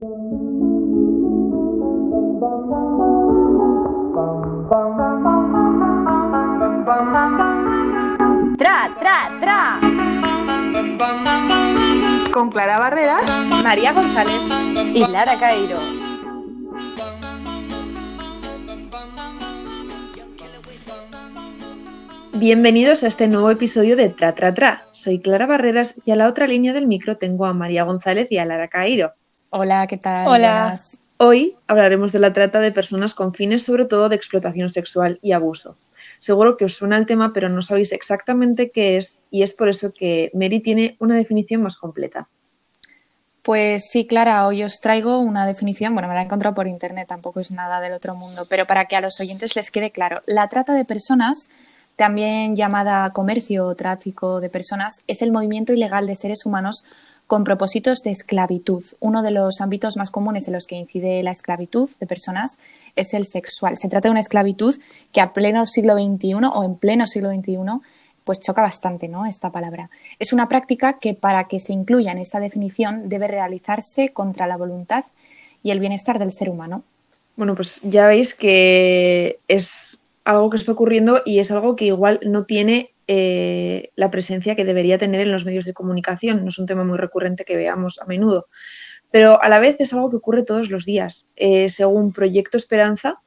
Tra, tra, tra. Con Clara Barreras, María González y Lara Cairo. Bienvenidos a este nuevo episodio de Tra Tra Tra. Soy Clara Barreras y a la otra línea del micro tengo a María González y a Lara Cairo. Hola, ¿qué tal? Hola. Hoy hablaremos de la trata de personas con fines sobre todo de explotación sexual y abuso. Seguro que os suena el tema, pero no sabéis exactamente qué es y es por eso que Mary tiene una definición más completa. Pues sí, Clara, hoy os traigo una definición, bueno, me la he encontrado por internet, tampoco es nada del otro mundo, pero para que a los oyentes les quede claro, la trata de personas, también llamada comercio o tráfico de personas, es el movimiento ilegal de seres humanos con propósitos de esclavitud. Uno de los ámbitos más comunes en los que incide la esclavitud de personas es el sexual. Se trata de una esclavitud que a pleno siglo XXI o en pleno siglo XXI pues choca bastante, ¿no? Esta palabra. Es una práctica que para que se incluya en esta definición debe realizarse contra la voluntad y el bienestar del ser humano. Bueno, pues ya veis que es algo que está ocurriendo y es algo que igual no tiene eh, la presencia que debería tener en los medios de comunicación. No es un tema muy recurrente que veamos a menudo, pero a la vez es algo que ocurre todos los días. Eh, según Proyecto Esperanza,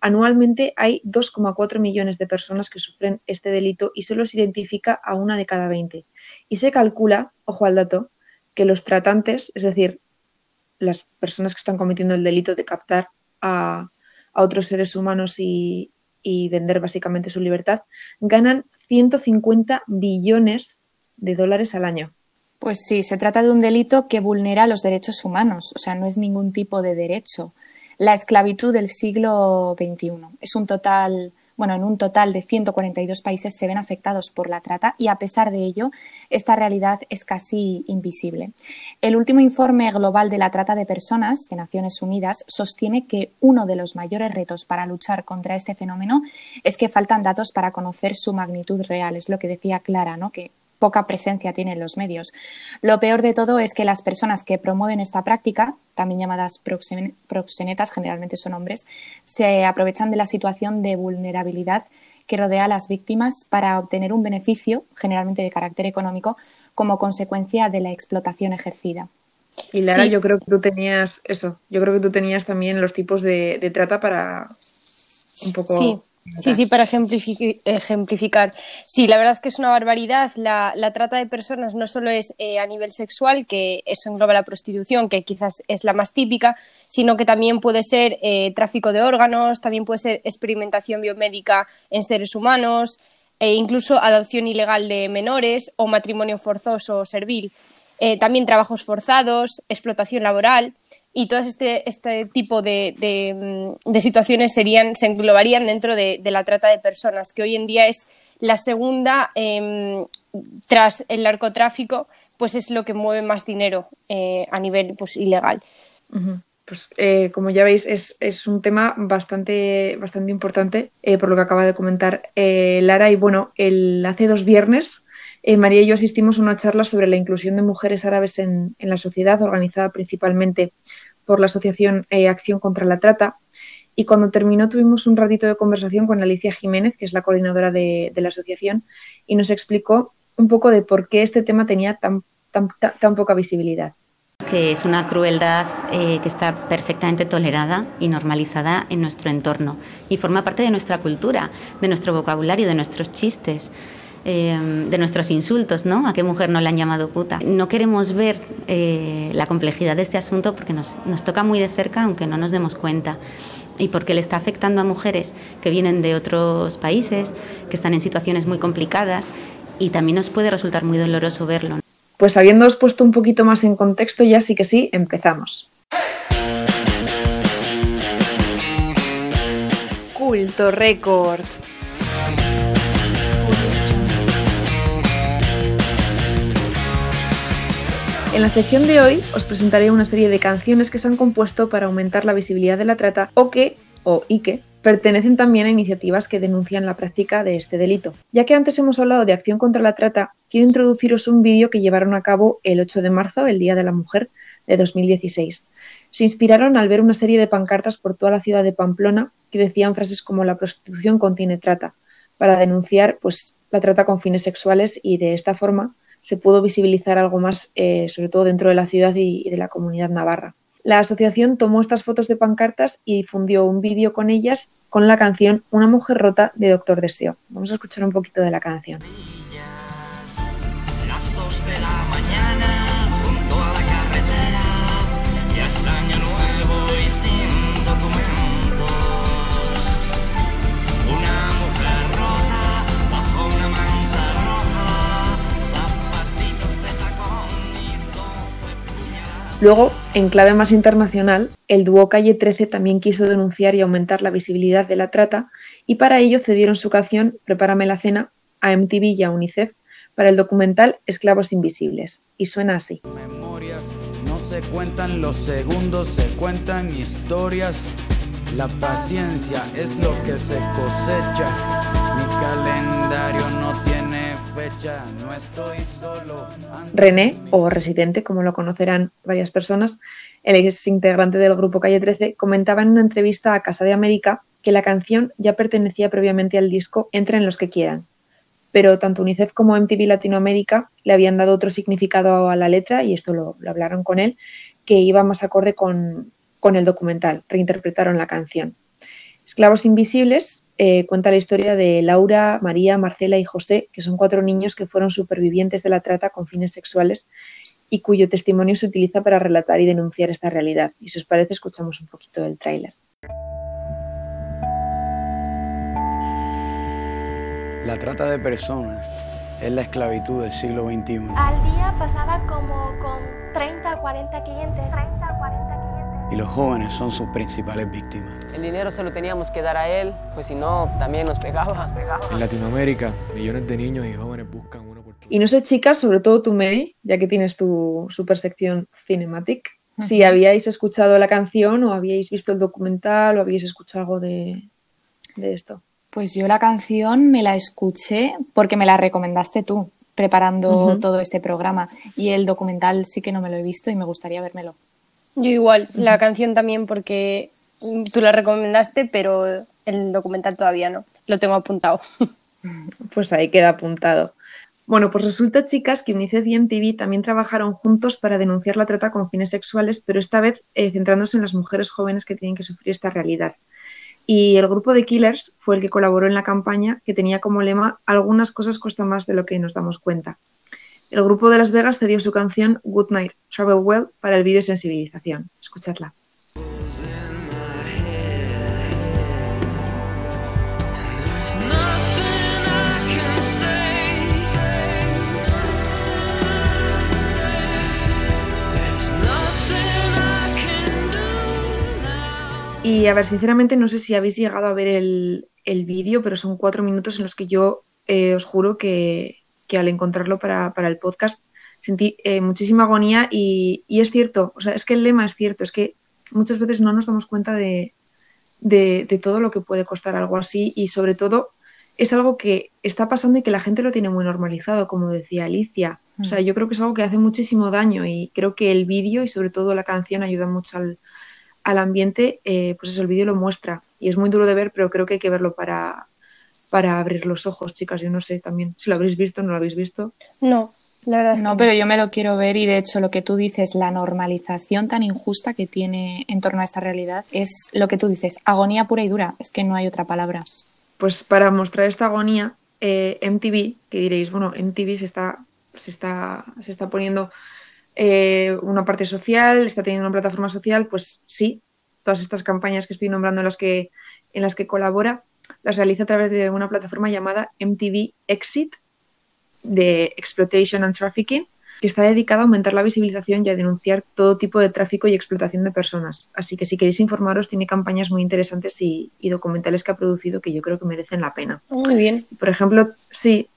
anualmente hay 2,4 millones de personas que sufren este delito y solo se identifica a una de cada 20. Y se calcula, ojo al dato, que los tratantes, es decir, las personas que están cometiendo el delito de captar a, a otros seres humanos y, y vender básicamente su libertad, ganan 150 billones de dólares al año. Pues sí, se trata de un delito que vulnera los derechos humanos, o sea, no es ningún tipo de derecho. La esclavitud del siglo XXI es un total, bueno, en un total de 142 países se ven afectados por la trata y a pesar de ello, esta realidad es casi invisible. El último informe global de la trata de personas de Naciones Unidas sostiene que uno de los mayores retos para luchar contra este fenómeno es que faltan datos para conocer su magnitud real. Es lo que decía Clara, ¿no? Poca presencia tienen los medios. Lo peor de todo es que las personas que promueven esta práctica, también llamadas proxenetas, generalmente son hombres, se aprovechan de la situación de vulnerabilidad que rodea a las víctimas para obtener un beneficio, generalmente de carácter económico, como consecuencia de la explotación ejercida. Y Lara, yo creo que tú tenías eso, yo creo que tú tenías también los tipos de, de trata para un poco... Sí. Sí, sí, para ejemplificar. Sí, la verdad es que es una barbaridad. La, la trata de personas no solo es eh, a nivel sexual, que eso engloba la prostitución, que quizás es la más típica, sino que también puede ser eh, tráfico de órganos, también puede ser experimentación biomédica en seres humanos, e incluso adopción ilegal de menores o matrimonio forzoso o servil. Eh, también trabajos forzados, explotación laboral y todo este, este tipo de, de, situaciones serían, se englobarían dentro de, la trata de personas, que hoy en día es la segunda eh, tras el narcotráfico, pues es lo que mueve más dinero eh, a nivel pues, ilegal. Pues eh, como ya veis, es, es, un tema bastante, bastante importante, eh, por lo que acaba de comentar Lara. Y bueno, el, hace dos viernes eh, María y yo asistimos a una charla sobre la inclusión de mujeres árabes en, la sociedad, organizada principalmente por la Asociación eh, Acción contra la Trata. Y cuando terminó tuvimos un ratito de conversación con Alicia Jiménez, que es la coordinadora de, la asociación, y nos explicó un poco de por qué este tema tenía tan, tan, tan, tan poca visibilidad que es una crueldad eh, que está perfectamente tolerada y normalizada en nuestro entorno y forma parte de nuestra cultura, de nuestro vocabulario, de nuestros chistes. Eh, de nuestros insultos, ¿no? ¿A qué mujer no le han llamado puta? No queremos ver eh, la complejidad de este asunto porque nos, nos, toca muy de cerca, aunque no nos demos cuenta. Y porque le está afectando a mujeres que vienen de otros países, que están en situaciones muy complicadas, y también nos puede resultar muy doloroso verlo. Pues habiéndoos puesto un poquito más en contexto, ya sí que sí, empezamos. Culto Records. En la sección de hoy os presentaré una serie de canciones que se han compuesto para aumentar la visibilidad de la trata o que, o y que, pertenecen también a iniciativas que denuncian la práctica de este delito. Ya que antes hemos hablado de acción contra la trata, quiero introduciros un vídeo que llevaron a cabo el 8 de marzo, el Día de la Mujer, de 2016. Se inspiraron al ver una serie de pancartas por toda la ciudad de Pamplona que decían frases como la prostitución contiene trata, para denunciar pues, la trata con fines sexuales y de esta forma se pudo visibilizar algo más, eh, sobre todo dentro de la ciudad y, de la comunidad navarra. La asociación tomó estas fotos de pancartas y difundió un vídeo con ellas con la canción Una mujer rota de Doctor Deseo. Vamos a escuchar un poquito de la canción. Luego, en clave más internacional, el dúo Calle 13 también quiso denunciar y aumentar la visibilidad de la trata y para ello cedieron su canción Prepárame la cena a MTV y a UNICEF para el documental Esclavos Invisibles. Y suena así. no se cuentan los segundos, se cuentan historias. La paciencia es lo que se cosecha. Mi calendario no tiene René, o Residente, como lo conocerán varias personas, el ex integrante del grupo Calle 13, comentaba en una entrevista a Casa de América que la canción ya pertenecía previamente al disco Entren los que quieran, pero tanto UNICEF como MTV Latinoamérica le habían dado otro significado a la letra, y esto lo, hablaron con él, que iba más acorde con el documental, reinterpretaron la canción. Esclavos Invisibles eh, cuenta la historia de Laura, María, Marcela y José, que son cuatro niños que fueron supervivientes de la trata con fines sexuales y cuyo testimonio se utiliza para relatar y denunciar esta realidad. Y si os parece, escuchamos un poquito del tráiler. La trata de personas es la esclavitud del siglo XXI. Al día pasaba como con 30 o 40 clientes. 30 40 y los jóvenes son sus principales víctimas. El dinero se lo teníamos que dar a él, pues si no, también nos pegaba. En Latinoamérica, millones de niños y jóvenes buscan una oportunidad. Y no sé, chicas, sobre todo tú, Mary, ya que tienes tu super sección Cinematic, si habíais escuchado la canción o habíais visto el documental o habíais escuchado algo de, esto. Pues yo la canción me la escuché porque me la recomendaste tú preparando todo este programa y el documental sí que no me lo he visto y me gustaría vérmelo. Yo igual, la canción también porque tú la recomendaste, pero el documental todavía no. Lo tengo apuntado. Pues ahí queda apuntado. Bueno, pues resulta, chicas, que UNICEF y MTV también trabajaron juntos para denunciar la trata con fines sexuales, pero esta vez eh, centrándose en las mujeres jóvenes que tienen que sufrir esta realidad. Y el grupo de Killers fue el que colaboró en la campaña que tenía como lema Algunas cosas cuestan más de lo que nos damos cuenta. El grupo de Las Vegas cedió su canción Good Night, Travel Well para el vídeo de sensibilización. Escuchadla. Y a ver, sinceramente no sé si habéis llegado a ver el, vídeo, pero son cuatro minutos en los que yo eh, os juro que, que al encontrarlo para, el podcast sentí eh, muchísima agonía y, es cierto, o sea, es que el lema es cierto, es que muchas veces no nos damos cuenta de, todo lo que puede costar algo así y sobre todo es algo que está pasando y que la gente lo tiene muy normalizado, como decía Alicia. O sea, mm. yo creo que es algo que hace muchísimo daño y creo que el vídeo y sobre todo la canción ayuda mucho al, ambiente, eh, pues eso, el vídeo lo muestra y es muy duro de ver, pero creo que hay que verlo para, para abrir los ojos, chicas. Yo no sé también si lo habréis visto o no lo habéis visto. No, la verdad. no, pero yo me lo quiero ver y de hecho lo que tú dices, la normalización tan injusta que tiene en torno a esta realidad es lo que tú dices, agonía pura y dura. Es que no hay otra palabra. Pues para mostrar esta agonía, eh, MTV, que diréis, bueno, MTV se está, se está, se está poniendo eh, una parte social, está teniendo una plataforma social, pues sí, todas estas campañas que estoy nombrando en las que, en las que colabora, las realiza a través de una plataforma llamada MTV Exit de Exploitation and Trafficking, que está dedicada a aumentar la visibilización y a denunciar todo tipo de tráfico y explotación de personas. Así que si queréis informaros, tiene campañas muy interesantes y, documentales que ha producido que yo creo que merecen la pena. Muy bien. Por ejemplo, sí,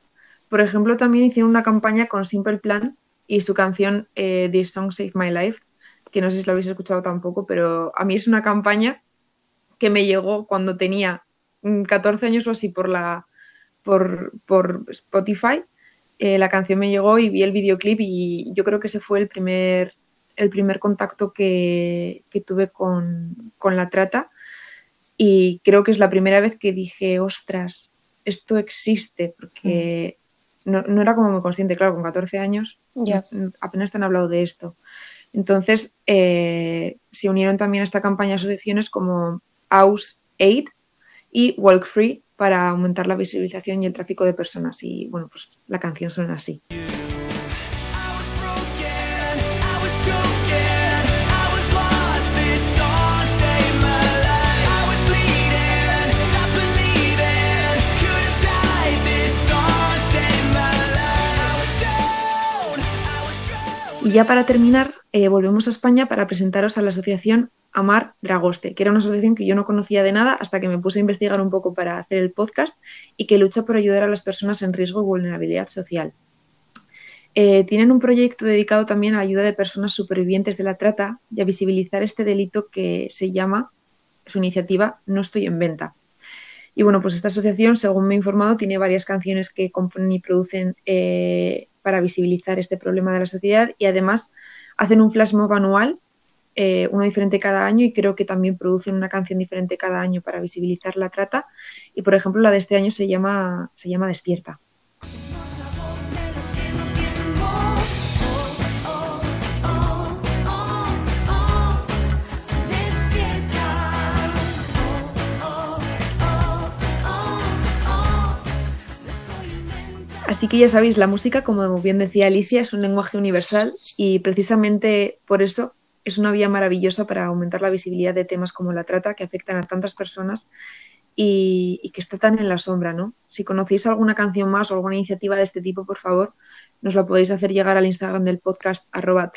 por ejemplo, también hicieron una campaña con Simple Plan y su canción eh, This Song Save My Life, que no sé si lo habéis escuchado tampoco, pero a mí es una campaña que me llegó cuando tenía 14 años o así por la por, por Spotify. Eh, la canción me llegó y vi el videoclip y yo creo que ese fue el primer el primer contacto que, tuve con, la trata y creo que es la primera vez que dije, ostras, esto existe, porque mm. no, era como muy consciente, claro, con 14 años apenas te han hablado de esto. Entonces, eh, se unieron también a esta campaña asociaciones como House Aid y Walk Free para aumentar la visibilización y el tráfico de personas. Y bueno, pues la canción suena así. Y ya para terminar, eh, volvemos a España para presentaros a la asociación Amar Dragoste, que era una asociación que yo no conocía de nada hasta que me puse a investigar un poco para hacer el podcast y que lucha por ayudar a las personas en riesgo y vulnerabilidad social. Eh, tienen un proyecto dedicado también a la ayuda de personas supervivientes de la trata y a visibilizar este delito que se llama, su iniciativa No estoy en venta. Y bueno, pues esta asociación, según me he informado, tiene varias canciones que componen y producen eh, para visibilizar este problema de la sociedad y además hacen un flash mob anual, eh, uno diferente cada año y creo que también producen una canción diferente cada año para visibilizar la trata y por ejemplo la de este año se llama, se llama Despierta. Así que ya sabéis, la música, como bien decía Alicia, es un lenguaje universal y precisamente por eso es una vía maravillosa para aumentar la visibilidad de temas como la trata que afectan a tantas personas y, que está tan en la sombra, ¿no? Si conocéis alguna canción más o alguna iniciativa de este tipo, por favor, nos la podéis hacer llegar al Instagram del podcast arroba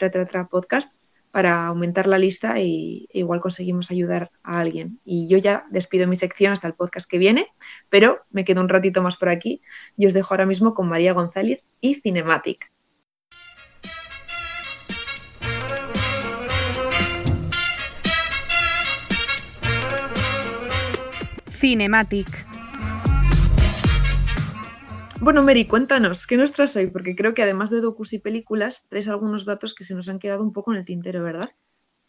podcast para aumentar la lista y igual conseguimos ayudar a alguien. Y yo ya despido mi sección hasta el podcast que viene, pero me quedo un ratito más por aquí y os dejo ahora mismo con María González y Cinematic. Cinematic. Bueno, Mary, cuéntanos, ¿qué nos traes hoy? Porque creo que además de docus y películas, traes algunos datos que se nos han quedado un poco en el tintero, ¿verdad?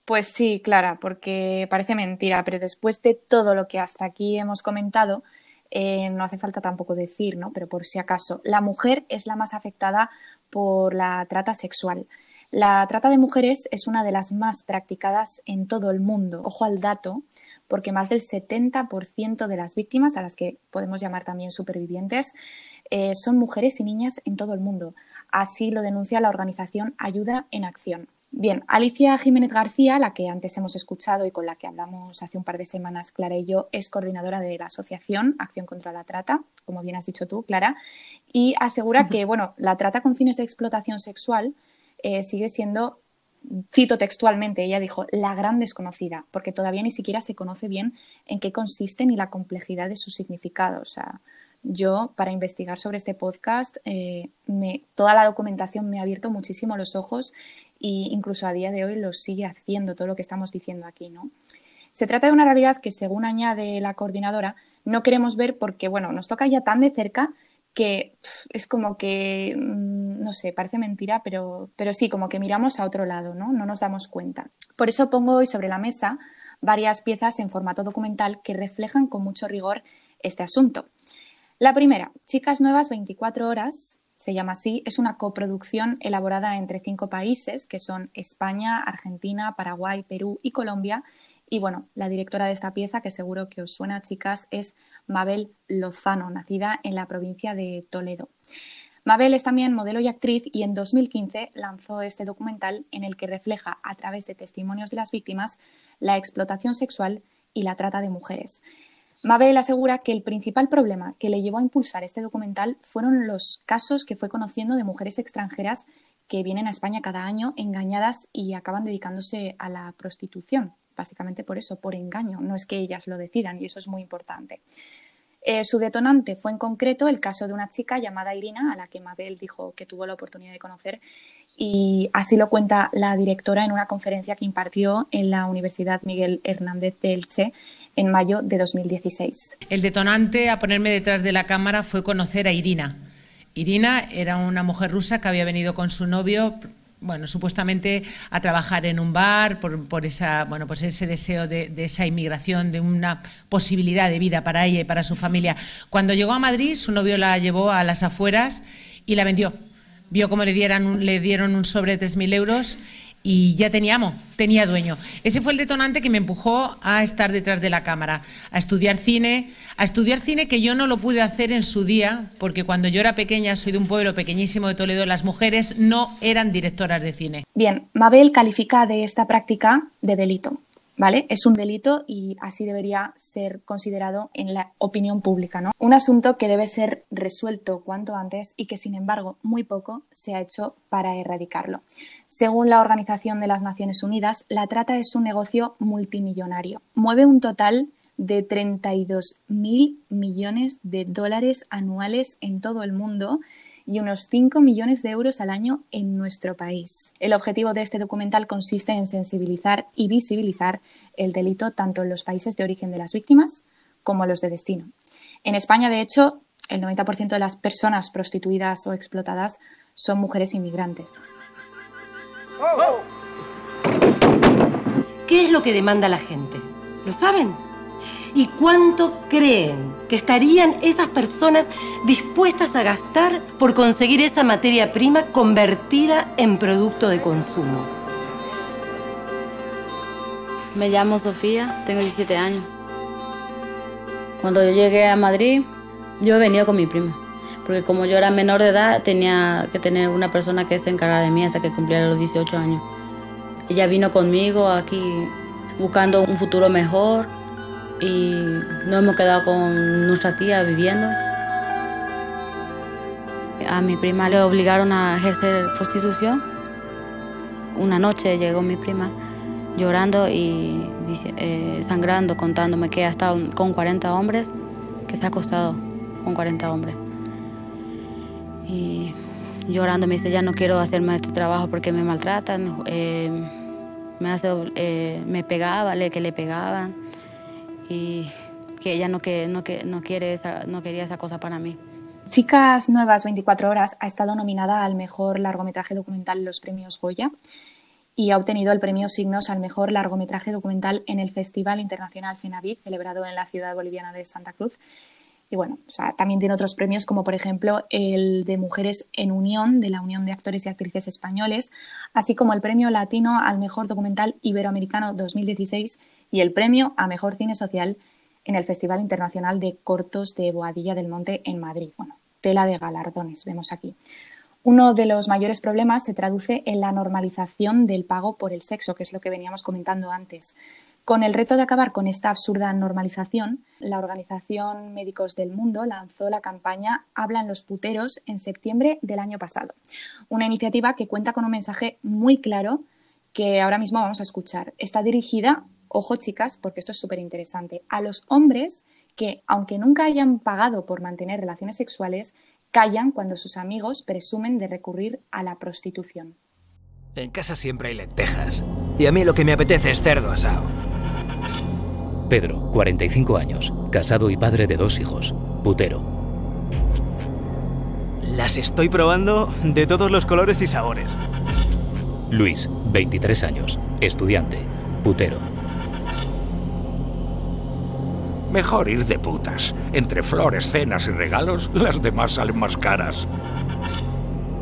Pues sí, Clara, porque parece mentira, pero después de todo lo que hasta aquí hemos comentado, eh, no hace falta tampoco decir, ¿no? Pero por si acaso, la mujer es la más afectada por la trata sexual. La trata de mujeres es una de las más practicadas en todo el mundo. Ojo al dato, porque más del 70% de las víctimas, a las que podemos llamar también supervivientes, eh, son mujeres y niñas en todo el mundo. Así lo denuncia la organización Ayuda en Acción. Bien, Alicia Jiménez García, la que antes hemos escuchado y con la que hablamos hace un par de semanas, Clara y yo, es coordinadora de la asociación Acción contra la Trata, como bien has dicho tú, Clara, y asegura que, bueno, la trata con fines de explotación sexual eh, sigue siendo, cito textualmente, ella dijo, la gran desconocida, porque todavía ni siquiera se conoce bien en qué consiste ni la complejidad de su significado. O sea, yo para investigar sobre este podcast, eh, toda la documentación me ha abierto muchísimo los ojos e incluso a día de hoy lo sigue haciendo todo lo que estamos diciendo aquí, ¿no? Se trata de una realidad que, según añade la coordinadora, no queremos ver porque, bueno, nos toca ya tan de cerca que es como que, mm, no sé, parece mentira, pero, pero sí, como que miramos a otro lado, ¿no? No nos damos cuenta. Por eso pongo hoy sobre la mesa varias piezas en formato documental que reflejan con mucho rigor este asunto. La primera, Chicas Nuevas 24 Horas, se llama así, es una coproducción elaborada entre cinco países, que son España, Argentina, Paraguay, Perú y Colombia. Y bueno, la directora de esta pieza, que seguro que os suena, chicas, es Mabel Lozano, nacida en la provincia de Toledo. Mabel es también modelo y actriz y en 2015 lanzó este documental en el que refleja a través de testimonios de las víctimas la explotación sexual y la trata de mujeres. Mabel asegura que el principal problema que le llevó a impulsar este documental fueron los casos que fue conociendo de mujeres extranjeras que vienen a España cada año engañadas y acaban dedicándose a la prostitución, básicamente por eso, por engaño, no es que ellas lo decidan y eso es muy importante. Eh, su detonante fue en concreto el caso de una chica llamada Irina, a la que Mabel dijo que tuvo la oportunidad de conocer, y así lo cuenta la directora en una conferencia que impartió en la Universidad Miguel Hernández de Elche en mayo de 2016. El detonante a ponerme detrás de la cámara fue conocer a Irina. Irina era una mujer rusa que había venido con su novio bueno, supuestamente a trabajar en un bar por, esa, bueno, pues ese deseo de, esa inmigración, de una posibilidad de vida para ella y para su familia. Cuando llegó a Madrid, su novio la llevó a las afueras y la vendió. Vio cómo le, dieran le dieron un sobre de 3.000 euros y ya tenía amo, tenía dueño. Ese fue el detonante que me empujó a estar detrás de la cámara, a estudiar cine, a estudiar cine que yo no lo pude hacer en su día, porque cuando yo era pequeña, soy de un pueblo pequeñísimo de Toledo, las mujeres no eran directoras de cine. Bien, Mabel califica de esta práctica de delito. ¿Vale? Es un delito y así debería ser considerado en la opinión pública, ¿no? Un asunto que debe ser resuelto cuanto antes y que, sin embargo, muy poco se ha hecho para erradicarlo. Según la Organización de las Naciones Unidas, la trata es un negocio multimillonario. Mueve un total de 32 mil millones de dólares anuales en todo el mundo y unos 5 millones de euros al año en nuestro país. El objetivo de este documental consiste en sensibilizar y visibilizar el delito tanto en los países de origen de las víctimas como los de destino. En España, de hecho, el 90% de las personas prostituidas o explotadas son mujeres inmigrantes. ¿Qué es lo que demanda la gente? ¿Lo saben? ¿Y cuánto creen que estarían esas personas dispuestas a gastar por conseguir esa materia prima convertida en producto de consumo? Me llamo Sofía, tengo 17 años. Cuando yo llegué a Madrid, yo he venido con mi prima, porque como yo era menor de edad, tenía que tener una persona que se encargara de mí hasta que cumpliera los 18 años. Ella vino conmigo aquí buscando un futuro mejor y nos hemos quedado con nuestra tía viviendo. A mi prima le obligaron a ejercer prostitución. Una noche llegó mi prima llorando y eh, sangrando, contándome que ha estado con 40 hombres, que se ha acostado con 40 hombres. Y llorando me dice, ya no quiero hacer más este trabajo porque me maltratan, eh, me, hace, eh, me pegaba, que le pegaban y que ella no, que, no, que, no, quiere no quería esa cosa para mí. Chicas Nuevas 24 Horas ha estado nominada al mejor largometraje documental en los premios Goya y ha obtenido el premio Signos al mejor largometraje documental en el Festival Internacional FENAVID, celebrado en la ciudad boliviana de Santa Cruz. Y bueno, también tiene otros premios como por ejemplo el de Mujeres en Unión de la Unión de Actores y Actrices Españoles, así como el premio latino al mejor documental iberoamericano 2016 y el premio a Mejor Cine Social en el Festival Internacional de Cortos de Boadilla del Monte en Madrid. Bueno, tela de galardones, vemos aquí. Uno de los mayores problemas se traduce en la normalización del pago por el sexo, que es lo que veníamos comentando antes. Con el reto de acabar con esta absurda normalización, la Organización Médicos del Mundo lanzó la campaña Hablan los puteros en septiembre del año pasado. Una iniciativa que cuenta con un mensaje muy claro que ahora mismo vamos a escuchar. Está dirigida ojo chicas, porque esto es súper interesante, a los hombres que, aunque nunca hayan pagado por mantener relaciones sexuales, callan cuando sus amigos presumen de recurrir a la prostitución. En casa siempre hay lentejas. Y a mí lo que me apetece es cerdo asado. Pedro, 45 años, casado y padre de dos hijos, putero. Las estoy probando de todos los colores y sabores. Luis, 23 años, estudiante, putero. Mejor ir de putas. Entre flores, cenas y regalos, las demás salen más caras.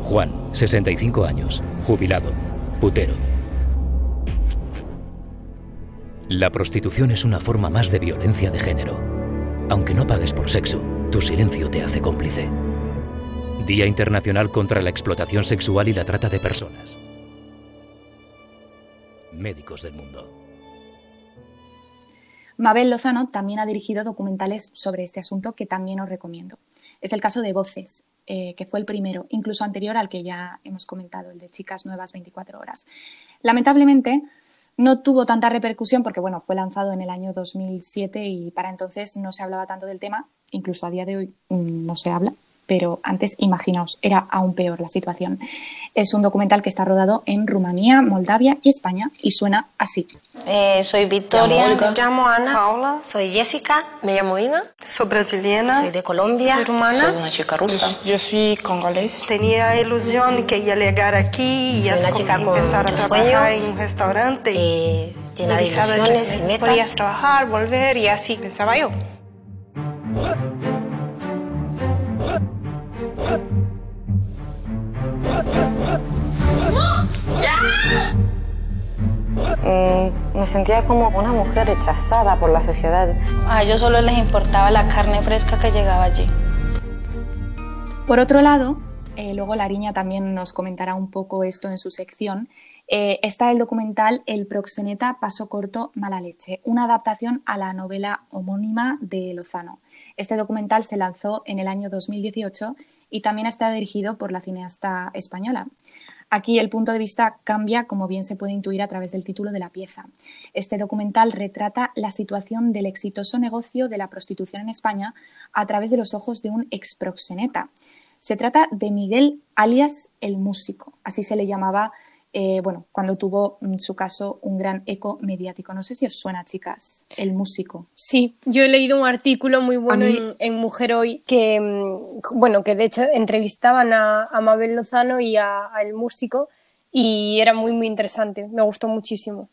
Juan, 65 años, jubilado, putero. La prostitución es una forma más de violencia de género. Aunque no pagues por sexo, tu silencio te hace cómplice. Día Internacional contra la Explotación Sexual y la Trata de Personas. Médicos del Mundo. Mabel Lozano también ha dirigido documentales sobre este asunto que también os recomiendo. Es el caso de Voces, eh, que fue el primero, incluso anterior al que ya hemos comentado, el de Chicas Nuevas 24 Horas. Lamentablemente, no tuvo tanta repercusión porque bueno, fue lanzado en el año 2007 y para entonces no se hablaba tanto del tema, incluso a día de hoy mm, no se habla pero antes, imaginaos, era aún peor la situación. Es un documental que está rodado en Rumanía, Moldavia y España y suena así. Eh, soy Victoria, me llamo Ana, Paula, soy Jessica, me llamo Ina, soy brasileña, soy de Colombia, soy rumana, soy una chica rusa. Yo soy congolés. Tenía ilusión que iba a llegar aquí y soy una chica con empezar a trabajar sueños, en un restaurante. eh, llena de ilusiones y metas. Podías trabajar, volver y así pensaba yo. Me sentía como una mujer rechazada por la sociedad. A ellos solo les importaba la carne fresca que llegaba allí. Por otro lado, eh, luego Lariña también nos comentará un poco esto en su sección, eh, está el documental El proxeneta paso corto mala leche, una adaptación a la novela homónima de Lozano. Este documental se lanzó en el año 2018 y también está dirigido por la cineasta española. Aquí el punto de vista cambia, como bien se puede intuir a través del título de la pieza. Este documental retrata la situación del exitoso negocio de la prostitución en España a través de los ojos de un exproxeneta. Se trata de Miguel alias el músico, así se le llamaba eh, bueno, cuando tuvo en su caso un gran eco mediático. No sé si os suena, chicas, el músico. Sí, yo he leído un artículo muy bueno mí- en, en Mujer Hoy que, mm, bueno, que de hecho entrevistaban a, a Mabel Lozano y a, a el músico y era muy, muy interesante. Me gustó muchísimo.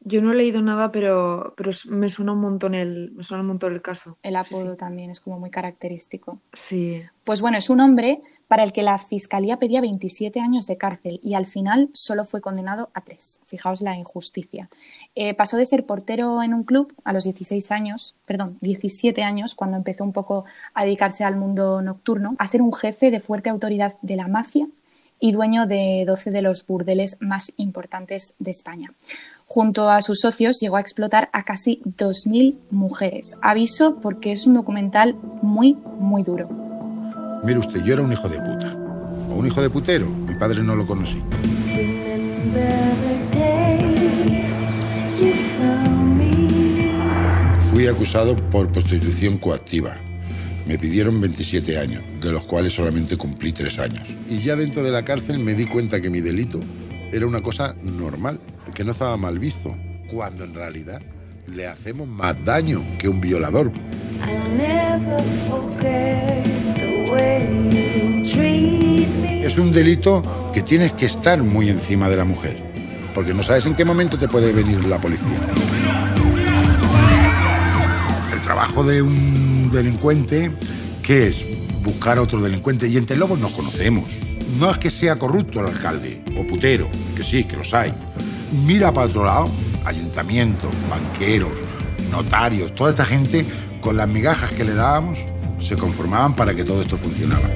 Yo no he leído nada, pero, pero me suena un montón el, me suena un montón el caso. El apodo también es como muy característico. Sí. Pues bueno, es un hombre para el que la fiscalía pedía 27 años de cárcel y al final solo fue condenado a tres. Fijaos la injusticia. Eh, pasó de ser portero en un club a los 16 años, perdón, 17 años, cuando empezó un poco a dedicarse al mundo nocturno, a ser un jefe de fuerte autoridad de la mafia y dueño de 12 de los burdeles más importantes de España. Junto a sus socios llegó a explotar a casi 2.000 mujeres. Aviso porque es un documental muy, muy duro. Mire usted, yo era un hijo de puta. O un hijo de putero. Mi padre no lo conocí. Fui acusado por prostitución coactiva. Me pidieron 27 años, de los cuales solamente cumplí 3 años. Y ya dentro de la cárcel me di cuenta que mi delito era una cosa normal, que no estaba mal visto, cuando en realidad le hacemos más daño que un violador. Es un delito que tienes que estar muy encima de la mujer, porque no sabes en qué momento te puede venir la policía. El trabajo de un delincuente, ¿qué es? Buscar a otro delincuente. Y entre lobos nos conocemos. No es que sea corrupto el alcalde o putero, que sí, que los hay. Mira para otro lado, ayuntamientos, banqueros, notarios, toda esta gente, con las migajas que le dábamos, se conformaban para que todo esto funcionara.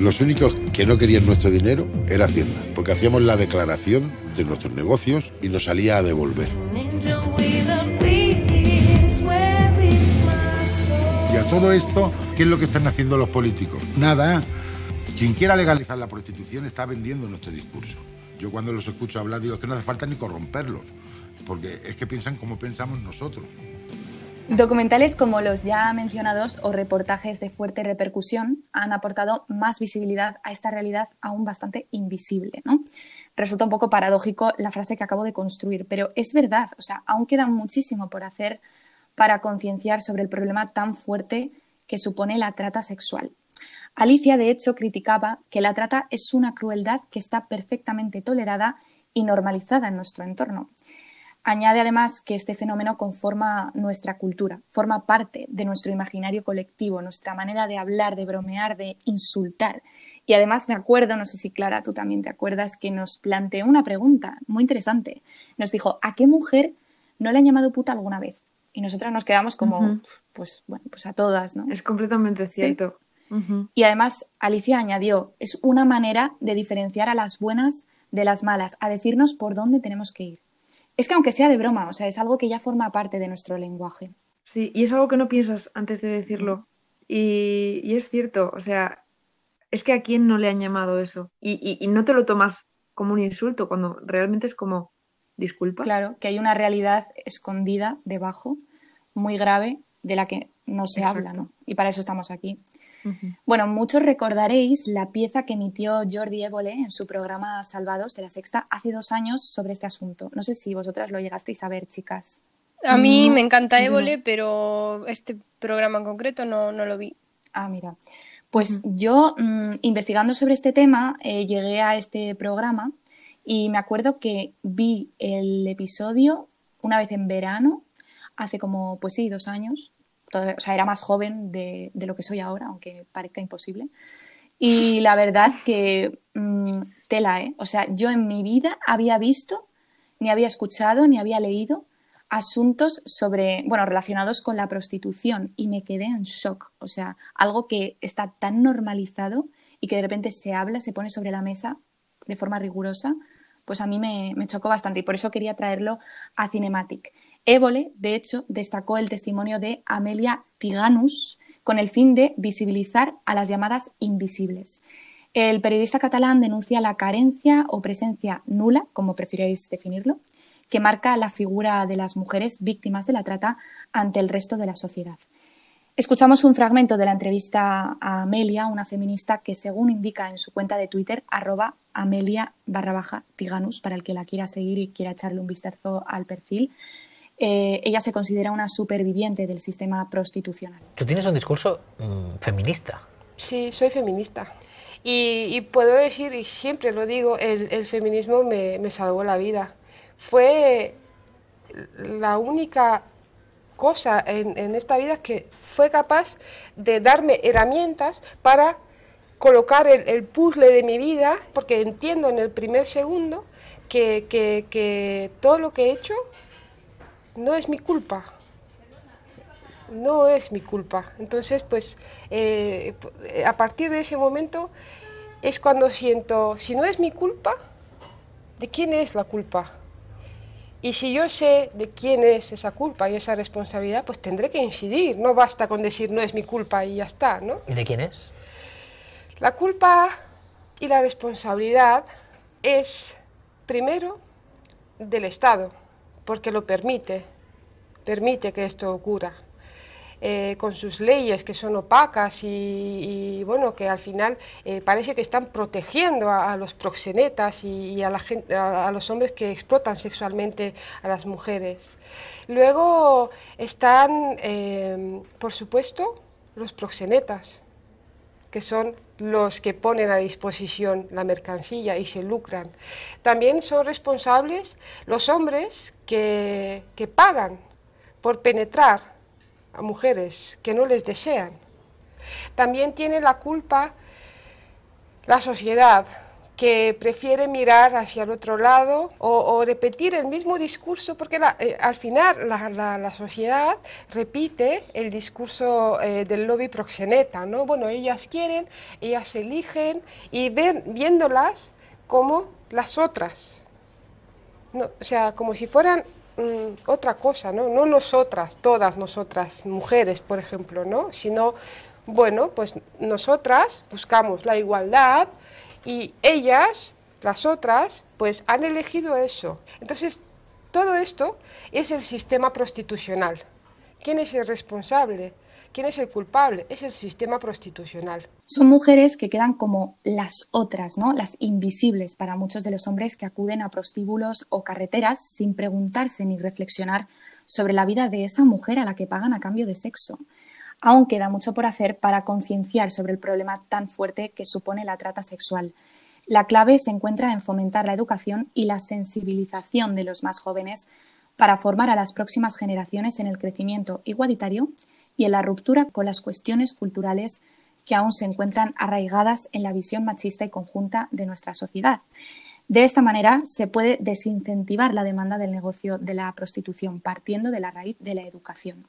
Los únicos que no querían nuestro dinero era Hacienda, porque hacíamos la declaración de nuestros negocios y nos salía a devolver. Y a todo esto, ¿qué es lo que están haciendo los políticos? Nada. Quien quiera legalizar la prostitución está vendiendo nuestro discurso. Yo cuando los escucho hablar digo es que no hace falta ni corromperlos, porque es que piensan como pensamos nosotros. Documentales como los ya mencionados o reportajes de fuerte repercusión han aportado más visibilidad a esta realidad aún bastante invisible. ¿no? Resulta un poco paradójico la frase que acabo de construir, pero es verdad, o sea, aún queda muchísimo por hacer para concienciar sobre el problema tan fuerte que supone la trata sexual. Alicia, de hecho, criticaba que la trata es una crueldad que está perfectamente tolerada y normalizada en nuestro entorno. Añade además que este fenómeno conforma nuestra cultura, forma parte de nuestro imaginario colectivo, nuestra manera de hablar, de bromear, de insultar. Y además me acuerdo, no sé si Clara tú también te acuerdas, que nos planteó una pregunta muy interesante. Nos dijo, ¿a qué mujer no le han llamado puta alguna vez? Y nosotras nos quedamos como, pues bueno, pues a todas, ¿no? Es completamente Sí. cierto. Y además, Alicia añadió, es una manera de diferenciar a las buenas de las malas, a decirnos por dónde tenemos que ir. Es que aunque sea de broma, o sea, es algo que ya forma parte de nuestro lenguaje. Sí, y es algo que no piensas antes de decirlo. Y, y es cierto, o sea, es que a quién no le han llamado eso. Y, y- y no te lo tomas como un insulto, cuando realmente es como, disculpa. Claro, que hay una realidad escondida debajo, muy grave, de la que no se habla. ¿no? Y para eso estamos aquí. Bueno, muchos recordaréis la pieza que emitió Jordi Évole en su programa Salvados de la Sexta hace dos años sobre este asunto. No sé si vosotras lo llegasteis a ver, chicas. A mí No, me encanta no. Évole, pero este programa en concreto no, no lo vi. Ah, mira. Pues yo, mm, investigando sobre este tema, eh, llegué a este programa y me acuerdo que vi el episodio una vez en verano, hace como, pues sí, dos años. O sea, era más joven de, de lo que soy ahora, aunque parezca imposible. Y la verdad que mm, tela, ¿eh? O sea, yo en mi vida había visto, ni había escuchado, ni había leído asuntos sobre, bueno, relacionados con la prostitución y me quedé en shock. O sea, algo que está tan normalizado y que de repente se habla, se pone sobre la mesa de forma rigurosa, pues a mí me, me chocó bastante y por eso quería traerlo a Cinematic. Évole, de hecho, destacó el testimonio de Amelia Tiganus con el fin de visibilizar a las llamadas invisibles. El periodista catalán denuncia la carencia o presencia nula, como prefiráis definirlo, que marca la figura de las mujeres víctimas de la trata ante el resto de la sociedad. Escuchamos un fragmento de la entrevista a Amelia, una feminista que, según indica en su cuenta de Twitter, arroba Amelia barra baja Tiganus, para el que la quiera seguir y quiera echarle un vistazo al perfil. Eh, ella se considera una superviviente del sistema prostitucional. Tú tienes un discurso mm, feminista. Sí, soy feminista. Y, y puedo decir, y siempre lo digo, el, el feminismo me, me salvó la vida. Fue la única cosa en, en esta vida que fue capaz de darme herramientas para colocar el, el puzzle de mi vida, porque entiendo en el primer segundo que, que- que todo lo que he hecho no es mi culpa. No es mi culpa. Entonces, pues, eh, a partir de ese momento es cuando siento, si no es mi culpa, ¿de quién es la culpa? Y si yo sé de quién es esa culpa y esa responsabilidad, pues tendré que incidir. No basta con decir no es mi culpa y ya está, ¿no? ¿Y de quién es? La culpa y la responsabilidad es, primero, del Estado, porque lo permite, permite que esto ocurra. eh, con sus leyes que son opacas y, bueno, que al final eh, parece que están protegiendo a, los proxenetas y, a los hombres que explotan sexualmente a las mujeres. Luego están, eh, por supuesto, los proxenetas, que son los que ponen a disposición la mercancía y se lucran. También son responsables los hombres que, que pagan por penetrar a mujeres que no les desean. También tiene la culpa la sociedad, que prefiere mirar hacia el otro lado o, repetir el mismo discurso, porque eh, al final la, la- la sociedad repite el discurso eh, del lobby proxeneta, ¿no? Bueno, ellas quieren, ellas eligen y ven, viéndolas como las otras, no, o sea, como si fueran mm, otra cosa, ¿no? No nosotras, todas nosotras, mujeres, por ejemplo, ¿no? Sino, bueno, pues nosotras buscamos la igualdad y ellas, las otras, pues han elegido eso. Entonces, todo esto es el sistema prostitucional. ¿Quién es el responsable? ¿Quién es el culpable? Es el sistema prostitucional. Son mujeres que quedan como las otras, ¿no? Las invisibles para muchos de los hombres que acuden a prostíbulos o carreteras sin preguntarse ni reflexionar sobre la vida de esa mujer a la que pagan a cambio de sexo. Aún queda mucho por hacer para concienciar sobre el problema tan fuerte que supone la trata sexual. La clave se encuentra en fomentar la educación y la sensibilización de los más jóvenes para formar a las próximas generaciones en el crecimiento igualitario y en la ruptura con las cuestiones culturales que aún se encuentran arraigadas en la visión machista y conjunta de nuestra sociedad. De esta manera se puede desincentivar la demanda del negocio de la prostitución partiendo de la raíz de la educación.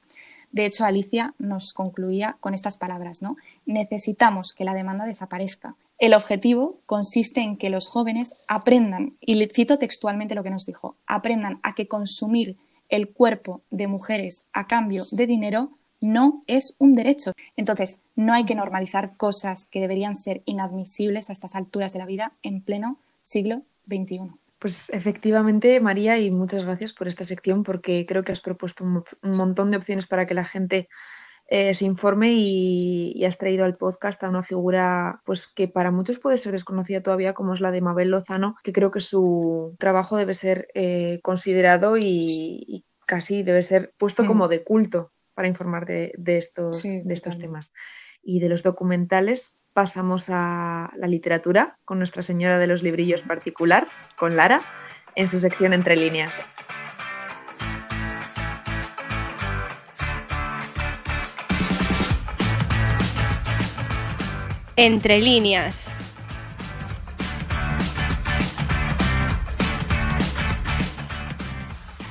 De hecho, Alicia nos concluía con estas palabras, ¿no? Necesitamos que la demanda desaparezca. El objetivo consiste en que los jóvenes aprendan, y cito textualmente lo que nos dijo, aprendan a que consumir el cuerpo de mujeres a cambio de dinero no es un derecho. Entonces, no hay que normalizar cosas que deberían ser inadmisibles a estas alturas de la vida en pleno siglo XXI. Pues efectivamente, María, y muchas gracias por esta sección porque creo que has propuesto un, mo- un montón de opciones para que la gente eh, ese informe y, y has traído al podcast a una figura pues que para muchos puede ser desconocida todavía, como es la de Mabel Lozano, que creo que su trabajo debe ser eh, considerado y, y casi debe ser puesto Mm. como de culto para informar de, de estos, Sí, de estos temas. Y de los documentales pasamos a la literatura con Nuestra Señora de los Librillos particular, con Lara, en su sección Entre líneas. Entre líneas.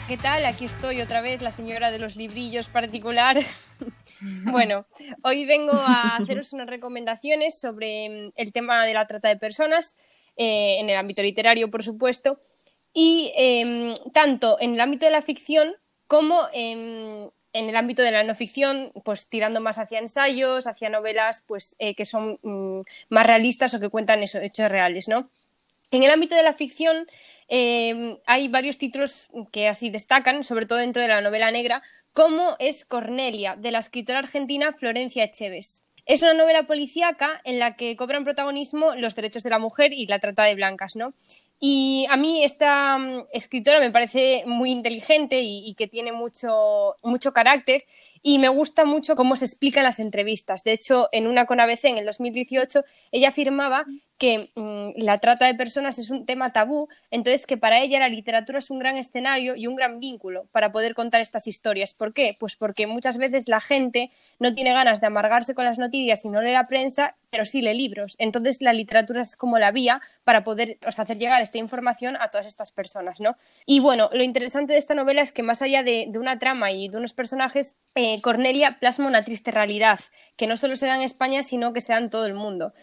¿Qué tal? Aquí estoy otra vez, la señora de los librillos particular. bueno, hoy vengo a haceros unas recomendaciones sobre mm, el tema de la trata de personas, eh, en el ámbito literario, por supuesto, y em, tanto en el ámbito de la ficción como en, el ámbito de la no ficción, pues tirando más hacia ensayos, hacia novelas pues, eh, que son mm, más realistas o que cuentan hechos reales, ¿no? En el ámbito de la ficción eh, hay varios títulos que así destacan, sobre todo dentro de la novela negra, como es Cornelia, de la escritora argentina Florencia Echeves. Es una novela policíaca en la que cobran protagonismo los derechos de la mujer y la trata de blancas, ¿no? Y a mí esta mm, escritora me parece muy inteligente y, que tiene mucho, mucho carácter y me gusta mucho cómo se explica en las entrevistas. De hecho, en una con ABC en el 2018, ella afirmaba que mm, la trata de personas es un tema tabú, entonces que para ella la literatura es un gran escenario y un gran vínculo para poder contar estas historias. ¿Por qué? Pues porque muchas veces la gente no tiene ganas de amargarse con las noticias y no lee la prensa, pero sí lee libros. Entonces la literatura es como la vía para poder hacer llegar esta información a todas estas personas, ¿no? Y bueno, lo interesante de esta novela es que más allá de, una trama y de unos personajes, eh, Cornelia plasma una triste realidad que no solo se da en España, sino que se da en todo el mundo.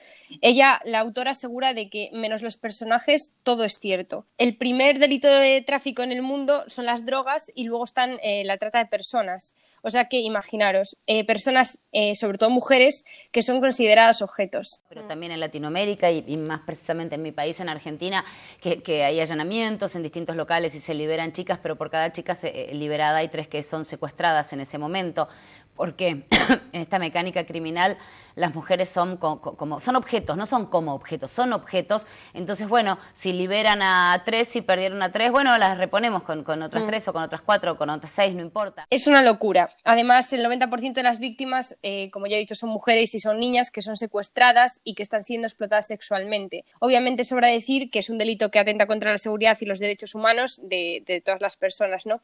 Ella, la autora, asegura de que menos los personajes, todo es cierto. El primer delito de tráfico en el mundo son las drogas y luego están eh, la trata de personas. O sea que imaginaros, eh, personas, sobre todo mujeres, que son consideradas objetos. Pero también en Latinoamérica y, más precisamente en mi país, en Argentina, que, que hay allanamientos en distintos locales y se liberan chicas, pero por cada chica se- eh, liberada hay tres que son secuestradas en ese momento. Porque en esta mecánica criminal las mujeres son co- co- como son objetos, no son como objetos, son objetos. Entonces, bueno, si liberan a tres y perdieron a tres, bueno, las reponemos con, con otras Mm. tres o con otras cuatro o con otras seis, no importa. Es una locura. Además, el 90% de las víctimas, eh, como ya he dicho, son mujeres y son niñas que son secuestradas y que están siendo explotadas sexualmente. Obviamente, sobra decir que es un delito que atenta contra la seguridad y los derechos humanos de, de todas las personas, ¿no?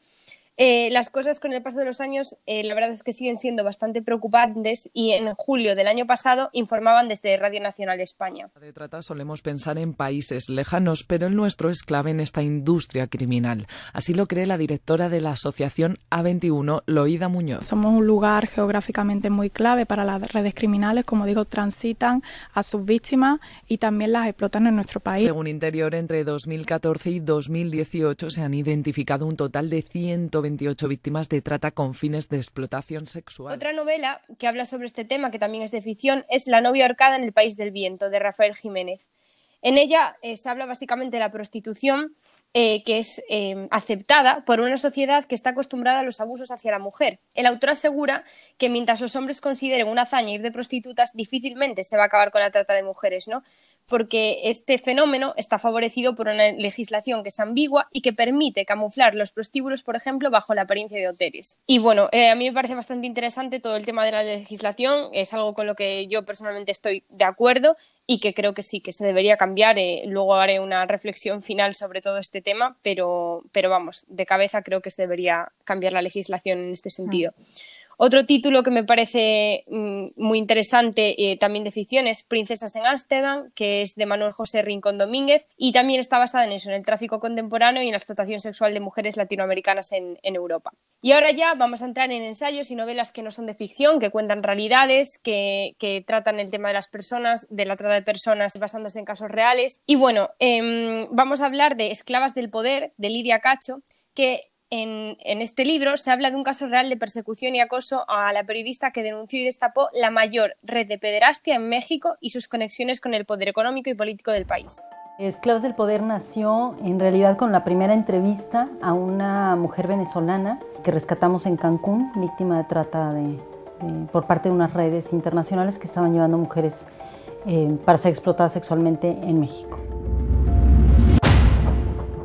Eh, las cosas con el paso de los años, eh, la verdad es que siguen siendo bastante preocupantes y en julio del año pasado informaban desde Radio Nacional España. de trata solemos pensar en países lejanos, pero el nuestro es clave en esta industria criminal. Así lo cree la directora de la asociación A21, Loída Muñoz. Somos un lugar geográficamente muy clave para las redes criminales, como digo, transitan a sus víctimas y también las explotan en nuestro país. Según Interior, entre 2014 y 2018 se han identificado un total de 128 víctimas de trata con fines de explotación sexual. Otra novela que habla sobre este tema, que también es de ficción, es La novia ahorcada en el País del Viento, de Rafael Jiménez. En ella eh, se habla básicamente de la prostitución, eh, que es eh, aceptada por una sociedad que está acostumbrada a los abusos hacia la mujer. El autor asegura que mientras los hombres consideren una hazaña ir de prostitutas, difícilmente se va a acabar con la trata de mujeres, ¿no? Porque este fenómeno está favorecido por una legislación que es ambigua y que permite camuflar los prostíbulos, por ejemplo, bajo la apariencia de hoteles. Y bueno, eh, a mí me parece bastante interesante todo el tema de la legislación, es algo con lo que yo personalmente estoy de acuerdo y que creo que sí, que se debería cambiar. eh, luego haré una reflexión final sobre todo este tema, pero, pero vamos, de cabeza creo que se debería cambiar la legislación en este sentido. Otro título que me parece mm, muy interesante eh, también de ficción es Princesas en Ámsterdam, que es de Manuel José Rincón Domínguez y también está basada en eso, en el tráfico contemporáneo y en la explotación sexual de mujeres latinoamericanas en, Europa. Y ahora ya vamos a entrar en ensayos y novelas que no son de ficción, que cuentan realidades, que, que tratan el tema de las personas, de la trata de personas basándose en casos reales. Y bueno, em, vamos a hablar de Esclavas del Poder, de Lidia Cacho, que en, este libro se habla de un caso real de persecución y acoso a la periodista que denunció y destapó la mayor red de pederastia en México y sus conexiones con el poder económico y político del país. Esclavos del Poder nació en realidad con la primera entrevista a una mujer venezolana que rescatamos en Cancún, víctima de trata por parte de unas redes internacionales que estaban llevando mujeres eh, para ser explotadas sexualmente en México.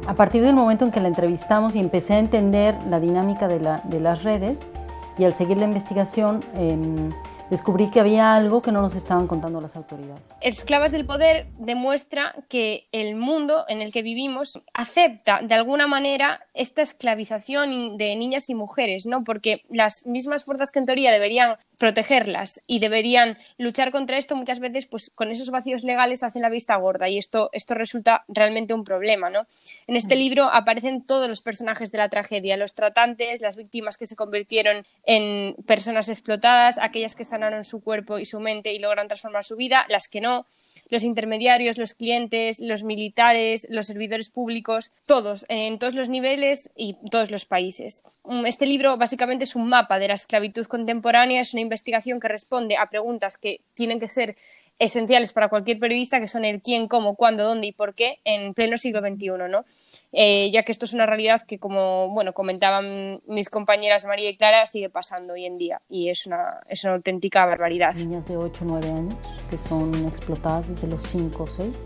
A partir del momento en que la entrevistamos y empecé a entender la dinámica de, la, de las redes y al seguir la investigación, em, descubrí que había algo que no nos estaban contando las autoridades. Esclavas del Poder demuestra que el mundo en el que vivimos acepta de alguna manera esta esclavización de niñas y mujeres, ¿no? Porque las mismas fuerzas que en teoría deberían protegerlas y deberían luchar contra esto muchas veces pues con esos vacíos legales hacen la vista gorda y esto, esto resulta realmente un problema ¿no? en este mm. libro aparecen todos los personajes de la tragedia los tratantes, las víctimas que se convirtieron en personas explotadas aquellas que sanaron su cuerpo y su mente y logran transformar su vida las que no los intermediarios, los clientes, los militares, los servidores públicos, todos, en todos los niveles y todos los países. Mm, este libro básicamente es un mapa de la esclavitud contemporánea, es una investigación que responde a preguntas que tienen que ser esenciales para cualquier periodista, que son el quién, cómo, cuándo, dónde y por qué en pleno siglo XXI, ¿no? Eh, ya que esto es una realidad que, como bueno, comentaban mis compañeras María y Clara, sigue pasando hoy en día y es una, es una auténtica barbaridad. Niñas de 8 o 9 años que son explotadas desde los 5 o 6.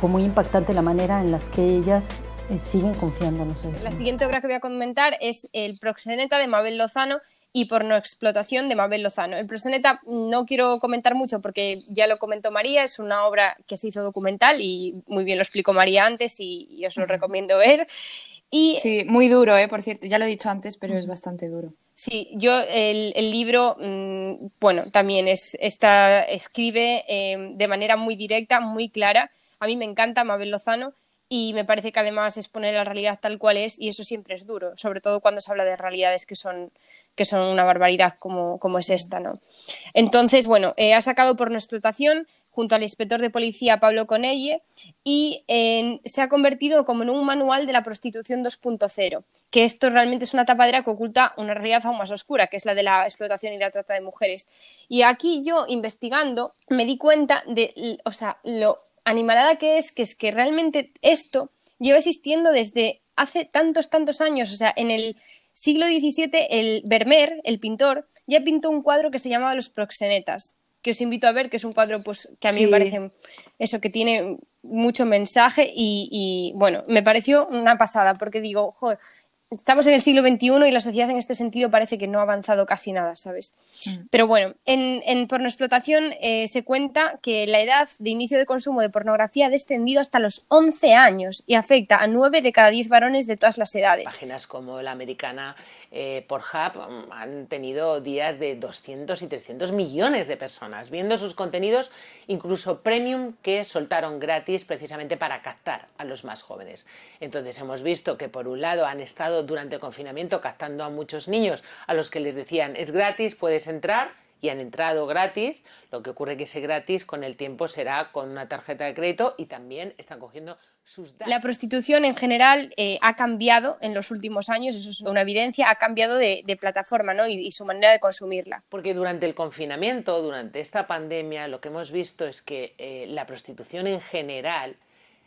fue muy impactante la manera en la que ellas eh, siguen confiando en los La siguiente obra que voy a comentar es El proxeneta de Mabel Lozano, y por no explotación de Mabel Lozano. El proseneta no quiero comentar mucho porque ya lo comentó María, es una obra que se hizo documental y muy bien lo explicó María antes y, os lo recomiendo ver. Y, sí, muy duro, ¿eh? por cierto, ya lo he dicho antes, pero es bastante duro. Sí, yo el, libro, mm, bueno, también es, está, escribe eh, de manera muy directa, muy clara. A mí me encanta Mabel Lozano y me parece que además es poner la realidad tal cual es y eso siempre es duro, sobre todo cuando se habla de realidades que son, que son una barbaridad como, como es esta. ¿no? Entonces, bueno, eh, ha sacado por no explotación junto al inspector de policía Pablo Conelle y se ha convertido como en un manual de la prostitución 2.0, que esto realmente es una tapadera que oculta una realidad aún más oscura, que es la de la explotación y la trata de mujeres. Y aquí yo, investigando, me di cuenta de, o sea, lo animalada que es, que es que realmente esto lleva existiendo desde hace tantos, tantos años. O sea, en el siglo XVII, el Vermeer, el pintor, ya pintó un cuadro que se llamaba Los proxenetas, que os invito a ver, que es un cuadro pues, que a mí me parece eso, que tiene mucho mensaje y, y, bueno, me pareció una pasada, porque digo, joder, estamos en el siglo XXI y la sociedad en este sentido parece que no ha avanzado casi nada, ¿sabes? Mm. Pero bueno, en, en pornoexplotación eh, se cuenta que la edad de inicio de consumo de pornografía ha descendido hasta los 11 años y afecta a 9 de cada 10 varones de todas las edades. Páginas como la americana eh, Pornhub mm, han tenido días de 200 y 300 millones de personas viendo sus contenidos, incluso premium que soltaron gratis precisamente para captar a los más jóvenes. Entonces hemos visto que por un lado han estado durante el confinamiento captando a muchos niños a los que les decían es gratis, puedes entrar y han entrado gratis. Lo que ocurre que ese gratis con el tiempo será con una tarjeta de crédito y también están cogiendo sus datos. La prostitución en general eh, ha cambiado en los últimos años, eso es una evidencia, ha cambiado de, plataforma ¿no? y, su manera de consumirla. Porque durante el confinamiento, durante esta pandemia, lo que hemos visto es que eh, la prostitución en general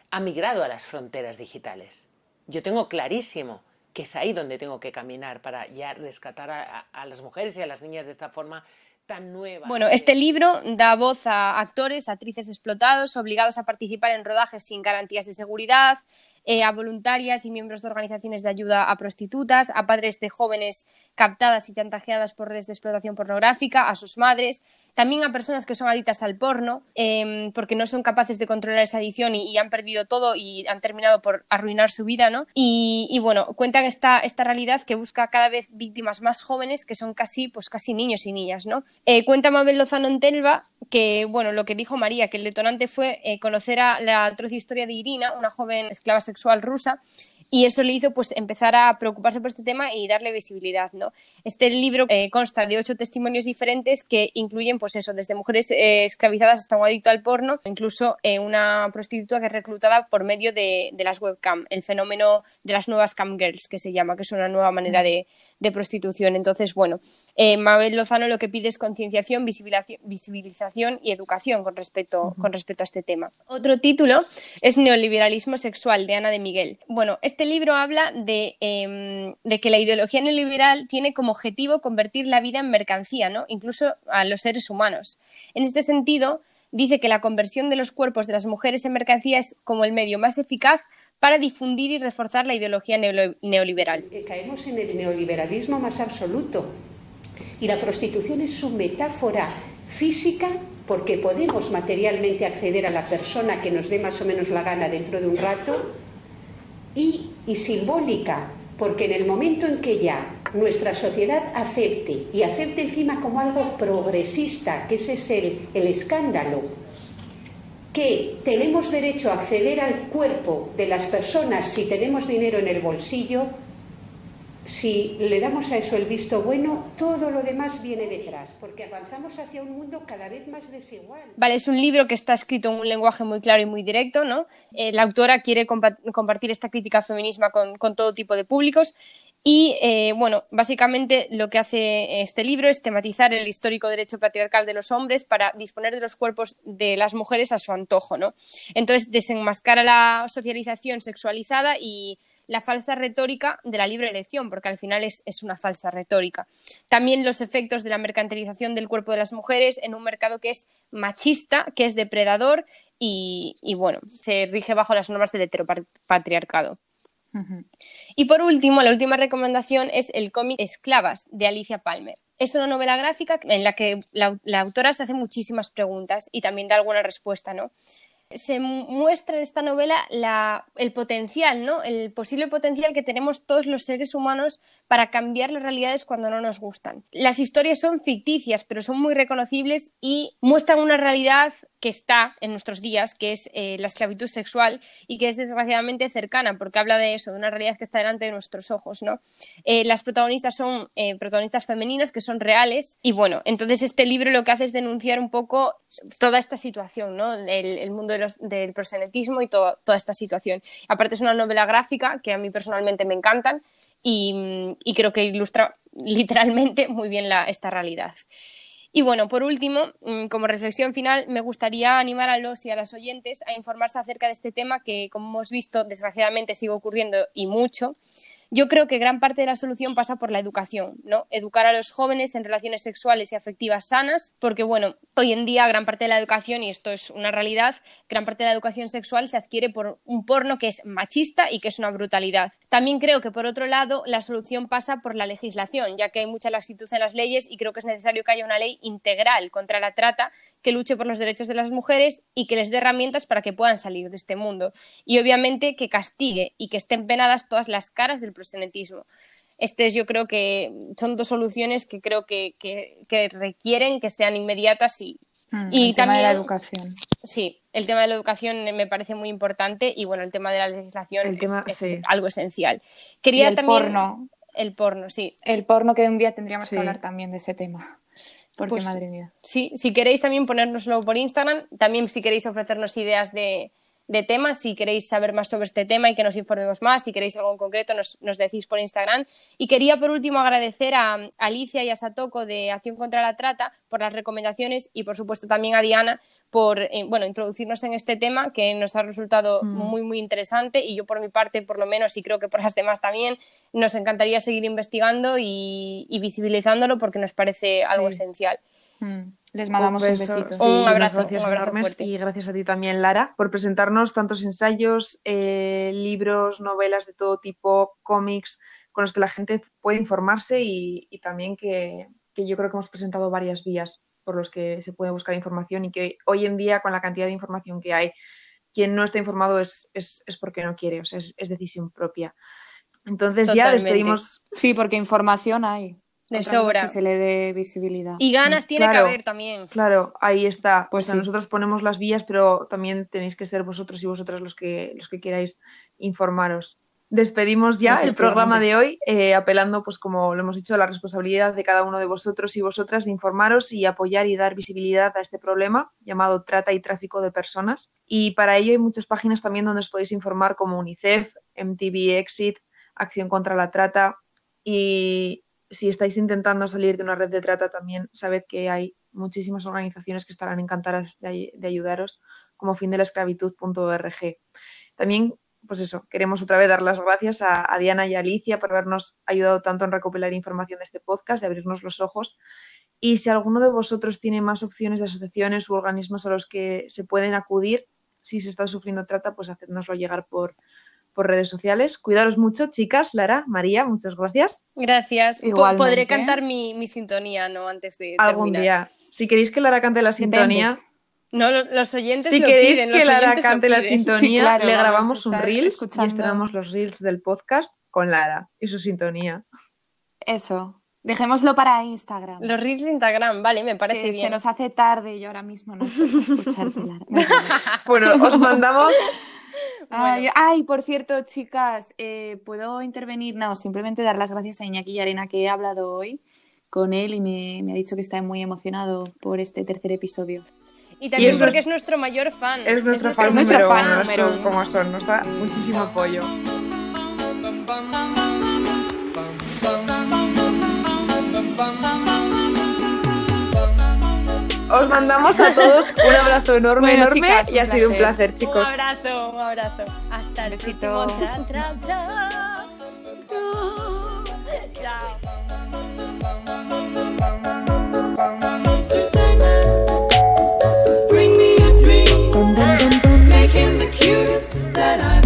ha migrado a las fronteras digitales. Yo tengo clarísimo que es ahí donde tengo que caminar para ya rescatar a, las mujeres y a las niñas de esta forma tan nueva. Bueno, este libro da voz a actores, actrices explotados, obligados a participar en rodajes sin garantías de seguridad, eh, a voluntarias y miembros de organizaciones de ayuda a prostitutas, a padres de jóvenes captadas y chantajeadas por redes de explotación pornográfica, a sus madres, también a personas que son adictas al porno em, porque no son capaces de controlar esa adicción y, han perdido todo y han terminado por arruinar su vida, ¿no? Y, bueno, cuentan esta, esta realidad que busca cada vez víctimas más jóvenes que son casi, pues casi niños y niñas, ¿no? Eh, cuenta Mabel Lozano en Telva que, bueno, lo que dijo María, que el detonante fue eh, conocer a la atroz historia de Irina, una joven esclava rusa, y eso le hizo pues empezar a preocuparse por este tema y darle visibilidad no este libro eh, consta de ocho testimonios diferentes que incluyen pues eso desde mujeres eh, esclavizadas hasta un adicto al porno incluso eh, una prostituta que es reclutada por medio de, las webcam el fenómeno de las nuevas cam girls que se llama que es una nueva manera de, de prostitución. Entonces bueno Eh, Mabel Lozano lo que pide es concienciación, visibilización, y educación con respecto, con respecto a este tema. Otro título es Neoliberalismo sexual de Ana de Miguel. Bueno, este libro habla de, em, de que la ideología neoliberal tiene como objetivo convertir la vida en mercancía, ¿no? incluso a los seres humanos. En este sentido, dice que la conversión de los cuerpos de las mujeres en mercancía es como el medio más eficaz para difundir y reforzar la ideología neoliberal. Eh, Caemos en el neoliberalismo más absoluto y la prostitución es su metáfora física porque podemos materialmente acceder a la persona que nos dé más o menos la gana dentro de un rato y, simbólica porque en el momento en que ya nuestra sociedad acepte y acepte encima como algo progresista, que ese es el, el escándalo, que tenemos derecho a acceder al cuerpo de las personas si tenemos dinero en el bolsillo, si le damos a eso el visto bueno, todo lo demás viene detrás, porque avanzamos hacia un mundo cada vez más desigual. Vale, es un libro que está escrito en un lenguaje muy claro y muy directo, ¿no? Eh, la autora quiere compa- compartir esta crítica con, con todo tipo de públicos y, eh, bueno, básicamente lo que hace este libro es tematizar el histórico derecho patriarcal de los hombres para disponer de los cuerpos de las mujeres a su antojo, ¿no? Entonces desenmascara la socialización sexualizada y la falsa retórica de la libre elección, porque al final es, es una falsa retórica. También los efectos de la mercantilización del cuerpo de las mujeres en un mercado que es machista, que es depredador y, y bueno, se rige bajo las normas del heteropatriarcado. Y por último, la última recomendación es el cómic Esclavas de Alicia Palmer. Es una novela gráfica en la que la, la autora se hace muchísimas preguntas y también da alguna respuesta, ¿no? Se mu- muestra en esta novela la- el potencial, ¿no? El posible potencial que tenemos todos los seres humanos para cambiar las realidades cuando no nos gustan. Las historias son ficticias, pero son muy reconocibles y muestran una realidad que está en nuestros días, que es eh, la esclavitud sexual y que es desgraciadamente cercana, porque habla de eso, de una realidad que está delante de nuestros ojos, ¿no? Eh, las protagonistas son eh, protagonistas femeninas que son reales y bueno, entonces este libro lo que hace es denunciar un poco toda esta situación, ¿no? El, mundo del proxenetismo y to- toda esta situación. Aparte es una novela gráfica que a mí personalmente me encantan y, creo que ilustra literalmente muy bien esta realidad. Y bueno, por último, mm, como reflexión final, me gustaría animar a los y a las oyentes a informarse acerca de este tema que, como hemos visto, desgraciadamente sigue ocurriendo y mucho. Yo creo que gran parte de la solución pasa por la educación, ¿no? Educar a los jóvenes en relaciones sexuales y afectivas sanas, porque bueno, hoy en día gran parte de la educación, y esto es una realidad, gran parte de la educación sexual se adquiere por un porno que es machista y que es una brutalidad. También creo que por otro lado la solución pasa por la legislación, ya que hay mucha laxitud en las leyes y creo que es necesario que haya una ley integral contra la trata que luche por los derechos de las mujeres y que les dé herramientas para que puedan salir de este mundo. Y obviamente que castigue y que estén penadas todas las caras del proxenetismo. Este es, yo creo que son dos soluciones que creo que, que- que requieren que sean inmediatas y, Mm, y el tema de la también- educación. Sí, el tema de la educación me parece muy importante y bueno, el tema de la legislación El es- tema- es, sí. algo esencial. Y Quería el también porno. el porno, sí. El porno que un día tendríamos Sí. que hablar también de ese tema. Porque, Pues, madre mía. Sí, si queréis también ponérnoslo por Instagram, también si queréis ofrecernos ideas de, de temas, si queréis saber más sobre este tema y que nos informemos más, si queréis algo en concreto, nos, nos decís por Instagram. Y quería por último agradecer a Alicia y a Satoko de Acción contra la Trata por las recomendaciones y por supuesto también a Diana por eh, bueno, introducirnos en este tema que nos ha resultado Mm. muy muy interesante y yo por mi parte por lo menos y creo que por las demás también nos encantaría seguir investigando y, y visibilizándolo porque nos parece algo Sí. esencial. Mm, Les mandamos un, beso, besito. sí, Un abrazo, gracias un abrazo enormes fuerte. y gracias a ti también, Lara, por presentarnos tantos ensayos, eh, libros, novelas de todo tipo, cómics, con los que la gente puede informarse y, y también que, que yo creo que hemos presentado varias vías por los que se puede buscar información y que hoy en día, con la cantidad de información que hay, quien no está informado es, es, es porque no quiere, o sea, es, es decisión propia. Entonces ya despedimos. Sí, porque información hay. De Otra cosa es sobra. que se le dé visibilidad. Y ganas tiene Claro. que haber también. Claro, ahí está. Pues o sea, sí. nosotros ponemos las vías, pero también tenéis que ser vosotros y vosotras los que, los que queráis informaros. Despedimos ya el programa de hoy, eh, apelando, pues como lo hemos dicho, a la responsabilidad de cada uno de vosotros y vosotras de informaros y apoyar y dar visibilidad a este problema llamado trata y tráfico de personas. Y para ello hay muchas páginas también donde os podéis informar como UNICEF, MTV Exit, Acción contra la Trata y si estáis intentando salir de una red de trata, también sabed que hay muchísimas organizaciones que estarán encantadas de, ayudaros, como fin de la esclavitud.org. También, pues eso, queremos otra vez dar las gracias a, Diana y Alicia por habernos ayudado tanto en recopilar información de este podcast y abrirnos los ojos. Y si alguno de vosotros tiene más opciones de asociaciones u organismos a los que se pueden acudir, si se está sufriendo trata, pues hacednoslo llegar por, por redes sociales. Cuidaros mucho, chicas. Lara, María, muchas gracias. Gracias. Igualmente. Podré cantar mi, mi, sintonía, ¿no? Antes de Algún terminar. día. Si queréis que Lara cante la sintonía... Depende. No, los oyentes Si lo queréis piden, que Lara cante la sintonía, Sí, claro, le grabamos un Reels escuchando. y estrenamos los Reels del podcast con Lara y su sintonía. Eso. Dejémoslo para Instagram. Los reels de Instagram, vale, me parece Que bien. se nos hace tarde y yo ahora mismo no estoy para escucharte, Lara. Bueno, os mandamos... Ay, ay, por cierto, chicas, eh, ¿puedo intervenir? No, simplemente dar las gracias a Iñaki y Arena que he hablado hoy con él y me, me ha dicho que está muy emocionado por este tercer episodio. Y también es porque es nuestro mayor fan. Es nuestro fan es nuestro número fan uno, número estos uno. como son, nos da muchísimo apoyo os mandamos a todos un abrazo enorme, bueno, enorme chicas, y ha sido un placer, chicos. Un abrazo, un abrazo. Hasta el besito. Tra. Bring me a dream, making the cutest that I